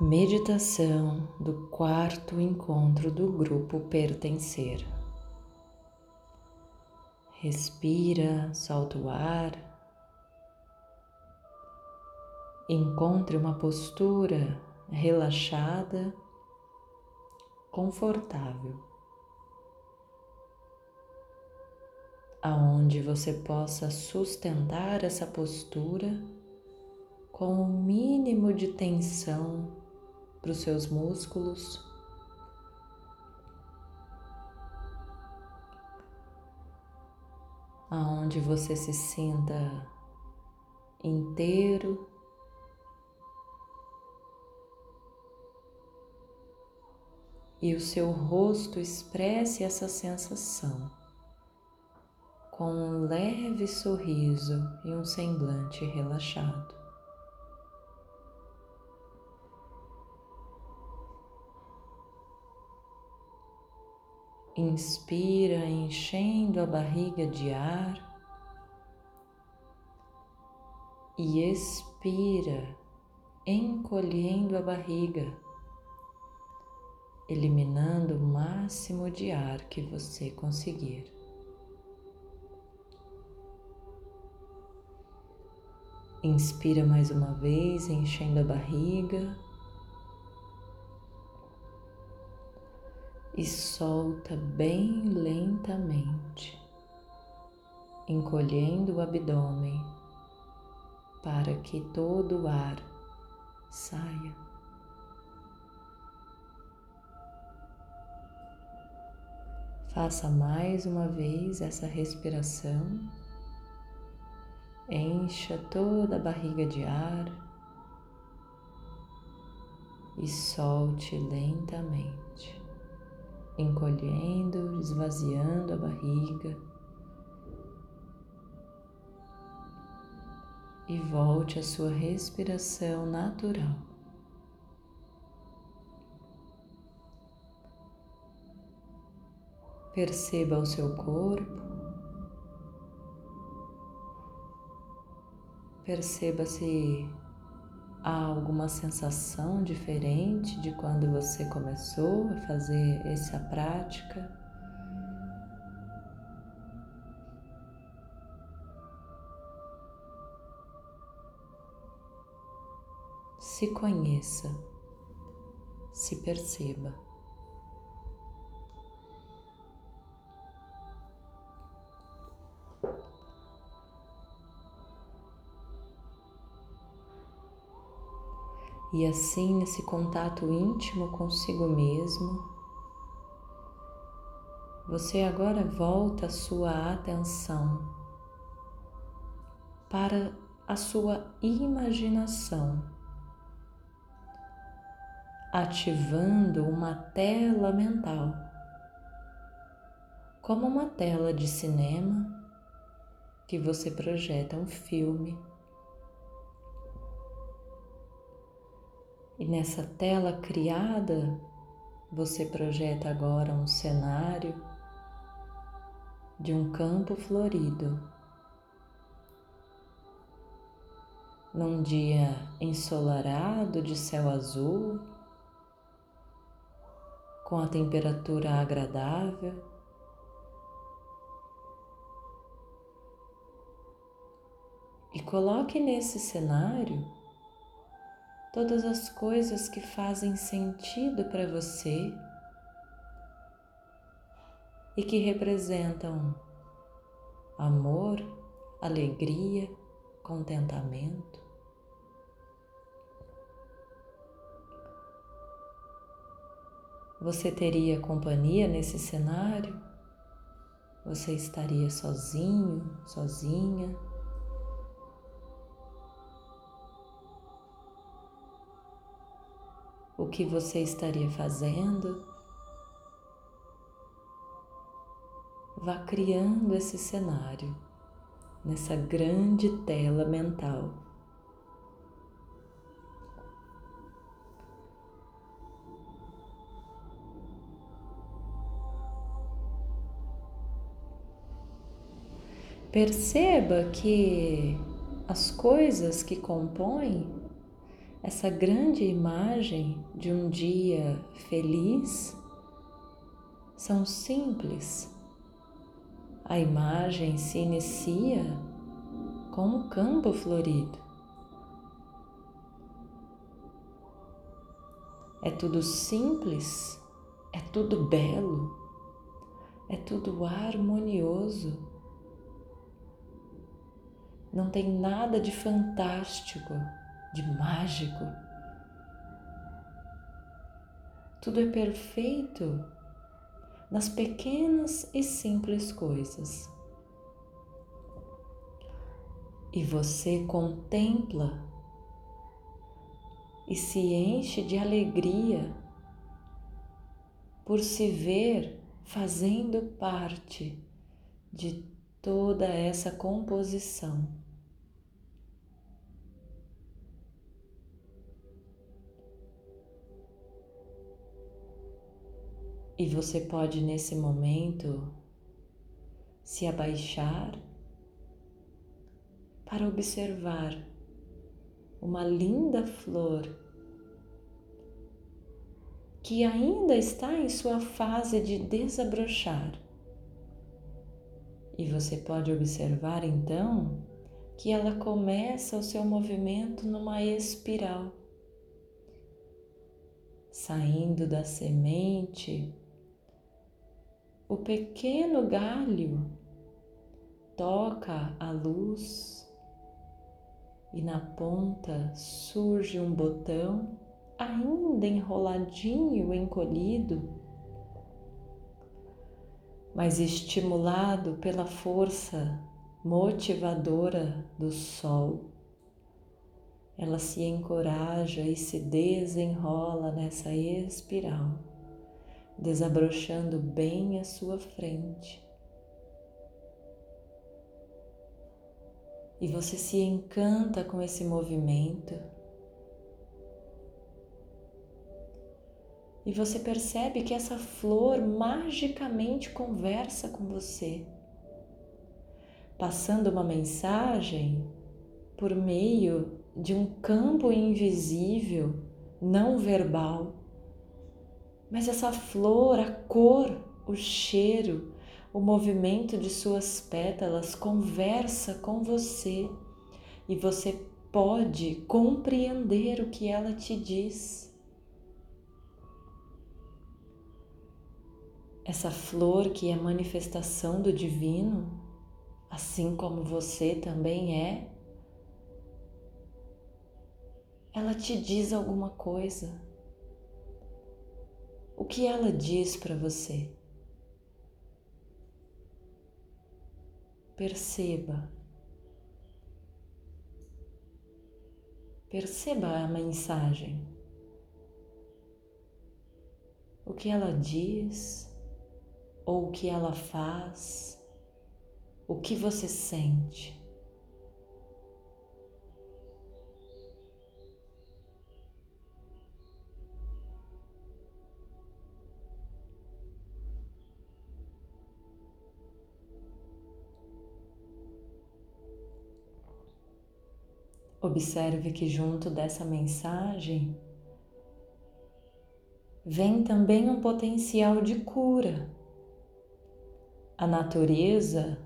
Meditação do quarto encontro do grupo Pertencer. Respira, solta o ar. Encontre uma postura relaxada, confortável, aonde você possa sustentar essa postura com o mínimo de tensão para os seus músculos. Aonde você se sinta inteiro e o seu rosto expresse essa sensação com um leve sorriso e um semblante relaxado. Inspira, enchendo a barriga de ar e expira, encolhendo a barriga, eliminando o máximo de ar que você conseguir. Inspira mais uma vez, enchendo a barriga. E solta bem lentamente, encolhendo o abdômen para que todo o ar saia. Faça mais uma vez essa respiração. Encha toda a barriga de ar e solte lentamente encolhendo, esvaziando a barriga. E volte à sua respiração natural. Perceba o seu corpo. Perceba se Há alguma sensação diferente de quando você começou a fazer essa prática? Se conheça, se perceba. E assim, nesse contato íntimo consigo mesmo, você agora volta a sua atenção para a sua imaginação, ativando uma tela mental, como uma tela de cinema que você projeta um filme E nessa tela criada, você projeta agora um cenário de um campo florido. Num dia ensolarado de céu azul, com a temperatura agradável, e coloque nesse cenário todas as coisas que fazem sentido para você e que representam amor, alegria, contentamento. Você teria companhia nesse cenário? Você estaria sozinho, sozinha? O que você estaria fazendo. Vá criando esse cenário nessa grande tela mental. Perceba que as coisas que compõem essa grande imagem de um dia feliz são simples. A imagem se inicia com um campo florido. É tudo simples, é tudo belo, é tudo harmonioso. Não tem nada de fantástico de mágico. Tudo é perfeito nas pequenas e simples coisas. E você contempla e se enche de alegria por se ver fazendo parte de toda essa composição. E você pode nesse momento se abaixar para observar uma linda flor que ainda está em sua fase de desabrochar. E você pode observar então que ela começa o seu movimento numa espiral, saindo da semente o pequeno galho toca a luz e na ponta surge um botão ainda enroladinho, encolhido, mas estimulado pela força motivadora do sol. Ela se encoraja e se desenrola nessa espiral desabrochando bem à sua frente. E você se encanta com esse movimento. E você percebe que essa flor magicamente conversa com você, passando uma mensagem por meio de um campo invisível, não verbal mas essa flor, a cor, o cheiro, o movimento de suas pétalas conversa com você e você pode compreender o que ela te diz. Essa flor que é manifestação do divino, assim como você também é, ela te diz alguma coisa. O que ela diz para você? Perceba. Perceba a mensagem. O que ela diz, ou o que ela faz, o que você sente. Observe que junto dessa mensagem vem também um potencial de cura. A natureza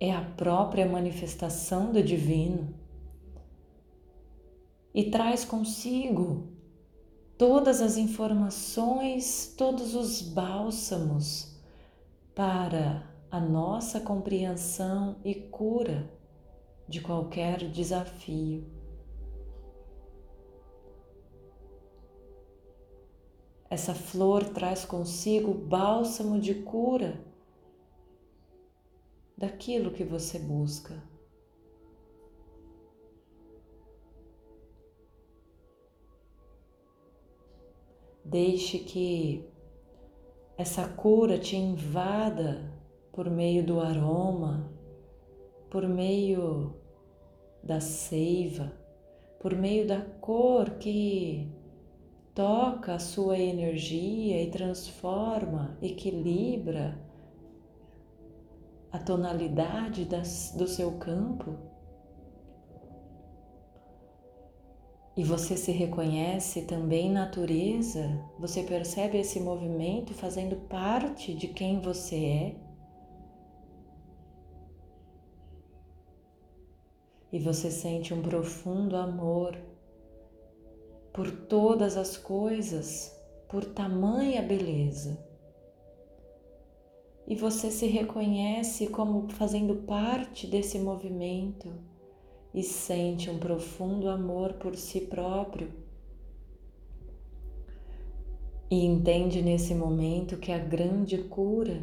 é a própria manifestação do divino e traz consigo todas as informações, todos os bálsamos para a nossa compreensão e cura de qualquer desafio. Essa flor traz consigo bálsamo de cura daquilo que você busca. Deixe que essa cura te invada por meio do aroma, por meio da seiva, por meio da cor que toca a sua energia e transforma, equilibra a tonalidade das, do seu campo. e você se reconhece também natureza, você percebe esse movimento fazendo parte de quem você é. E você sente um profundo amor por todas as coisas, por tamanha beleza. E você se reconhece como fazendo parte desse movimento e sente um profundo amor por si próprio. E entende nesse momento que a grande cura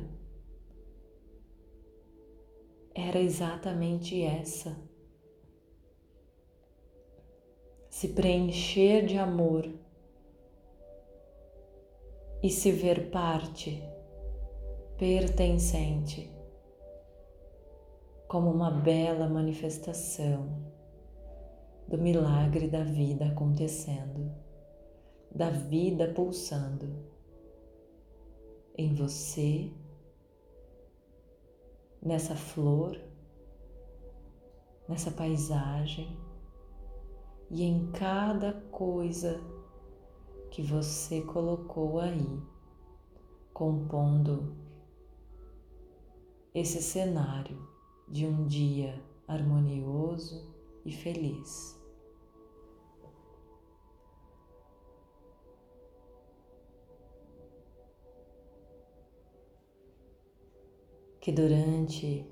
era exatamente essa. Se preencher de amor e se ver parte, pertencente como uma bela manifestação do milagre da vida acontecendo, da vida pulsando em você, nessa flor, nessa paisagem e em cada coisa que você colocou aí, compondo esse cenário de um dia harmonioso e feliz. Que durante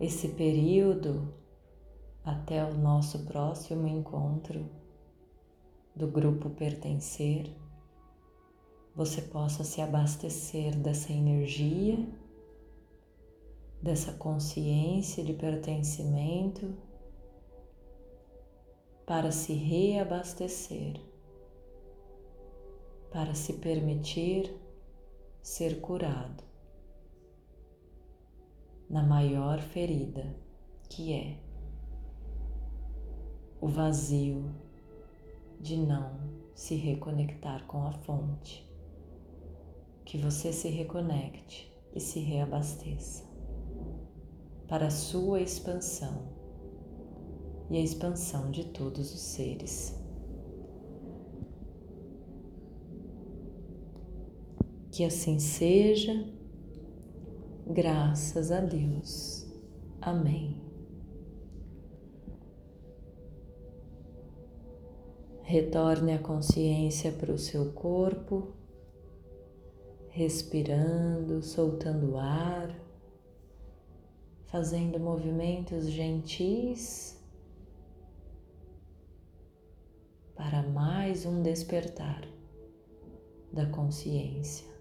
esse período até o nosso próximo encontro do grupo Pertencer, você possa se abastecer dessa energia dessa consciência de pertencimento para se reabastecer, para se permitir ser curado na maior ferida que é o vazio de não se reconectar com a fonte. Que você se reconecte e se reabasteça para a sua expansão e a expansão de todos os seres. Que assim seja, graças a Deus. Amém. Retorne a consciência para o seu corpo, respirando, soltando ar fazendo movimentos gentis para mais um despertar da consciência.